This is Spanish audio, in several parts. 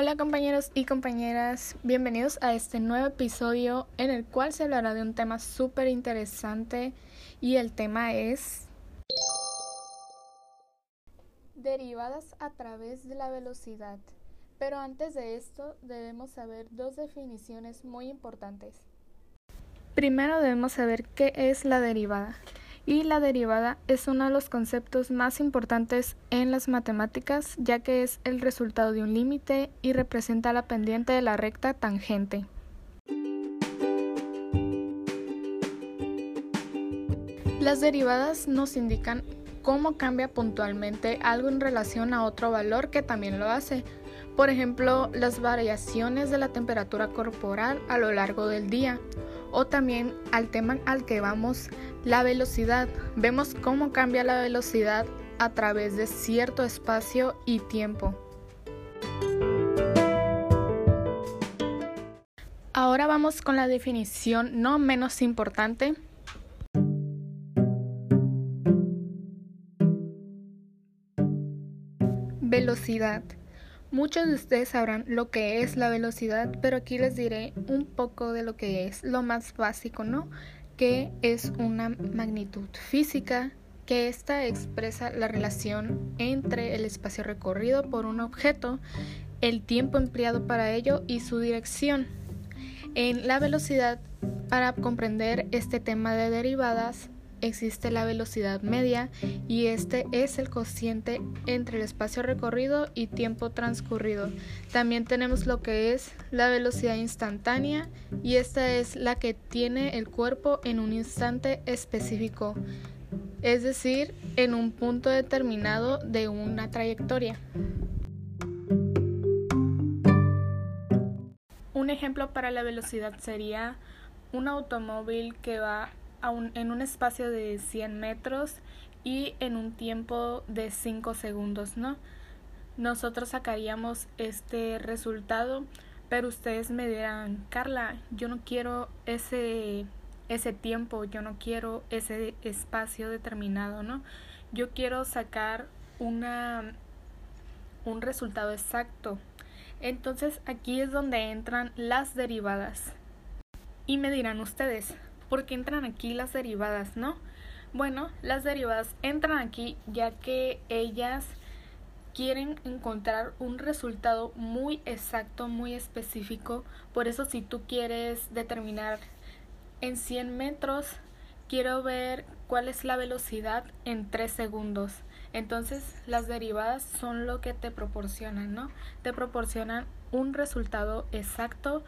Hola compañeros y compañeras, bienvenidos a este nuevo episodio en el cual se hablará de un tema súper interesante y el tema es derivadas a través de la velocidad. Pero antes de esto debemos saber dos definiciones muy importantes. Primero debemos saber qué es la derivada y la derivada es uno de los conceptos más importantes en las matemáticas ya que es el resultado de un límite y representa la pendiente de la recta tangente. Las derivadas nos indican cómo cambia puntualmente algo en relación a otro valor que también lo hace. Por ejemplo, las variaciones de la temperatura corporal a lo largo del día o también al tema al que vamos, la velocidad. Vemos cómo cambia la velocidad a través de cierto espacio y tiempo. Ahora vamos con la definición no menos importante. Velocidad. Muchos de ustedes sabrán lo que es la velocidad, pero aquí les diré un poco de lo que es, lo más básico, ¿no? Que es una magnitud física, que esta expresa la relación entre el espacio recorrido por un objeto, el tiempo empleado para ello y su dirección. En la velocidad, para comprender este tema de derivadas, existe la velocidad media y este es el cociente entre el espacio recorrido y tiempo transcurrido. También tenemos lo que es la velocidad instantánea y esta es la que tiene el cuerpo en un instante específico, es decir, en un punto determinado de una trayectoria. Un ejemplo para la velocidad sería un automóvil que va en un espacio de 100 metros y en un tiempo de 5 segundos, ¿no? Nosotros sacaríamos este resultado, pero ustedes me dirán, Carla, yo no quiero ese, ese tiempo, yo no quiero ese espacio determinado, ¿no? Yo quiero sacar una, un resultado exacto. Entonces aquí es donde entran las derivadas. Y me dirán ustedes, porque entran aquí las derivadas, ¿no? Bueno, las derivadas entran aquí ya que ellas quieren encontrar un resultado muy exacto, muy específico. Por eso si tú quieres determinar en 100 metros, quiero ver cuál es la velocidad en 3 segundos. Entonces las derivadas son lo que te proporcionan, ¿no? Te proporcionan un resultado exacto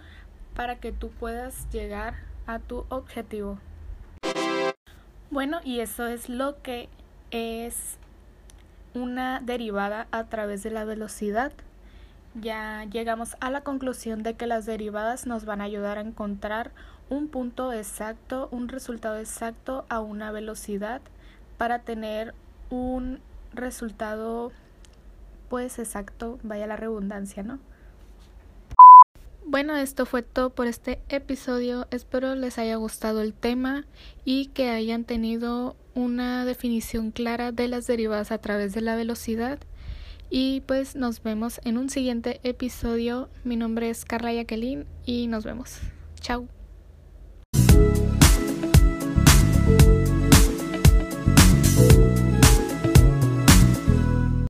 para que tú puedas llegar tu objetivo. Bueno, y eso es lo que es una derivada a través de la velocidad. Ya llegamos a la conclusión de que las derivadas nos van a ayudar a encontrar un punto exacto, un resultado exacto a una velocidad para tener un resultado pues exacto, vaya la redundancia, ¿no? Bueno, esto fue todo por este episodio. Espero les haya gustado el tema y que hayan tenido una definición clara de las derivadas a través de la velocidad. Y pues nos vemos en un siguiente episodio. Mi nombre es Carla Jacqueline y nos vemos. Chao.